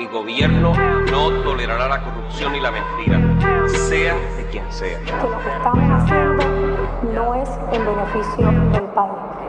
Mi gobierno no tolerará la corrupción y la mentira, sea de quien sea. No es en beneficio del país.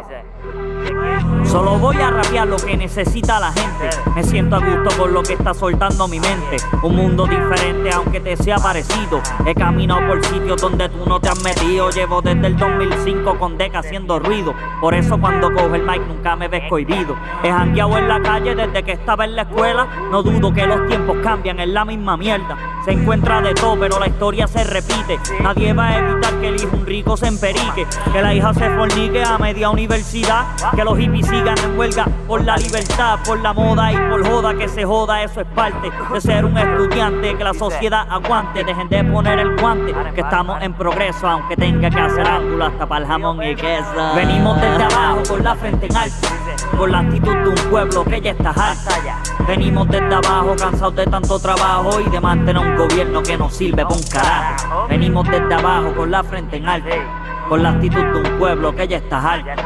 Solo voy a rapear lo que necesita la gente. Me siento a gusto con lo que está soltando mi mente. Un mundo diferente, aunque te sea parecido. He caminado por sitios donde tú no te has metido. Llevo desde el 2005 con Deca haciendo ruido. Por eso cuando cojo el mic nunca me ves cohibido. He jangueado en la calle desde que estaba en la escuela. No dudo que los tiempos cambian, es la misma mierda. Se encuentra de todo, pero la historia se repite. Nadie va a evitar que el hijo un rico se Que la hija se fornique a media universidad. Que los hippies sigan en huelga por la libertad, por la moda y por joda. Que se joda, eso es parte de ser un estudiante. Que la sociedad aguante, dejen de poner el guante. Que estamos en progreso, aunque tenga que hacer ángulo hasta para el jamón y queso. Venimos desde abajo con la frente en alto. Con la actitud de un pueblo que ya está harta. Venimos desde abajo, cansados de tanto trabajo y de mantener un gobierno que no sirve para un carajo. Venimos desde abajo con la frente en alto. Con la actitud de un pueblo que ya está harto.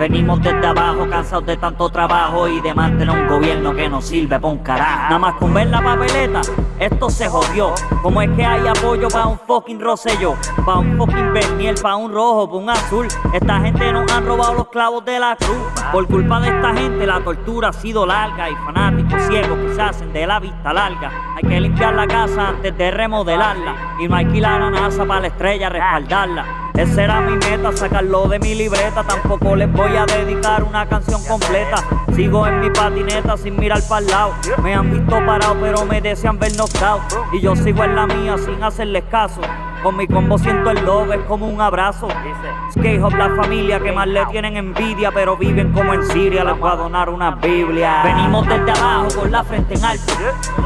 Venimos desde abajo, cansados de tanto trabajo y de mantener un gobierno que no sirve para un carajo. Nada más con ver la papeleta, esto se jodió. ¿Cómo es que hay apoyo para un fucking Rosselló? Para un fucking Bernier, para un rojo, para un azul. Esta gente nos han robado los clavos de la cruz. Por culpa de esta gente la tortura ha sido larga y fanáticos ciegos que se hacen de la vista larga. Hay que limpiar la casa antes de remodelarla y no alquilar a NASA para la estrella respaldarla. Esa era mi meta, sacarlo de mi libreta. Tampoco les voy a dedicar una canción completa. Sigo en mi patineta sin mirar para el lado. Me han visto parado, pero me desean ver knockout. Y yo sigo en la mía sin hacerles caso. Con mi combo siento el love, es como un abrazo. Skate Hop, la familia que más le tienen envidia, pero viven como en Siria. Les voy a donar una Biblia. Venimos desde abajo con la frente en alto.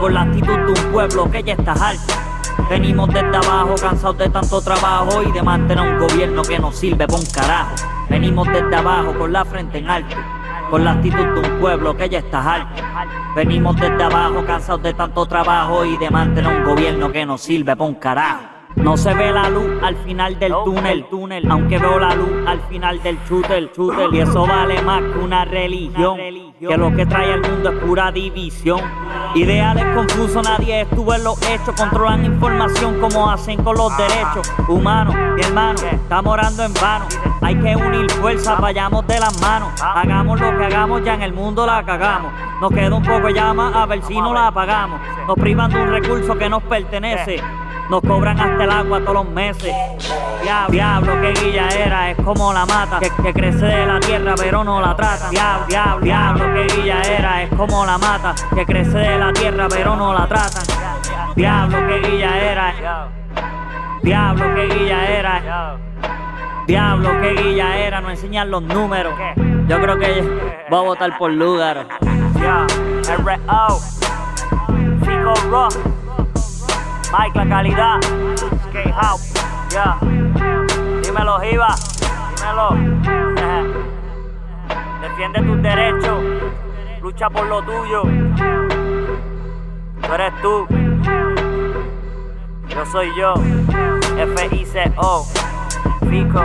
Con la actitud de un pueblo que ya está alto. Venimos desde abajo, cansados de tanto trabajo y de mantener un gobierno que no sirve para un carajo. Venimos desde abajo con la frente en alto, con la actitud de un pueblo que ya está alto. Venimos desde abajo, cansados de tanto trabajo y de mantener un gobierno que no sirve para un carajo. No se ve la luz al final del túnel, túnel, aunque veo la luz al final del shooter, shooter, y eso vale más que una religión, que lo que trae al mundo es pura división. Ideales confusos, nadie estuvo en los hechos, controlan información como hacen con los derechos humanos. Mi hermano, estamos orando en vano, hay que unir fuerzas, vayamos de las manos, hagamos lo que hagamos, ya en el mundo la cagamos. Nos queda un poco de llama, a ver si no la apagamos. Nos privan de un recurso que nos pertenece. Nos cobran hasta el agua todos los meses. Diablo, diablo, que guilla es como la mata, que, que crece de la tierra pero no la trata. Diablo, diablo, diablo, que guilla era, es como la mata, que crece de la tierra pero no la tratan. Diablo, que guilla era, diablo, que guilla era. Diablo, que guilla era, no enseñan los números. Yo creo que voy a votar por Lugaro. Fico Rock. Mike la calidad. Skate House. Ya. Dímelo, Jiva. Dímelo. Defiende tus derechos. Lucha por lo tuyo. Tú eres tú. Yo soy yo. F-I-C-O. Fico.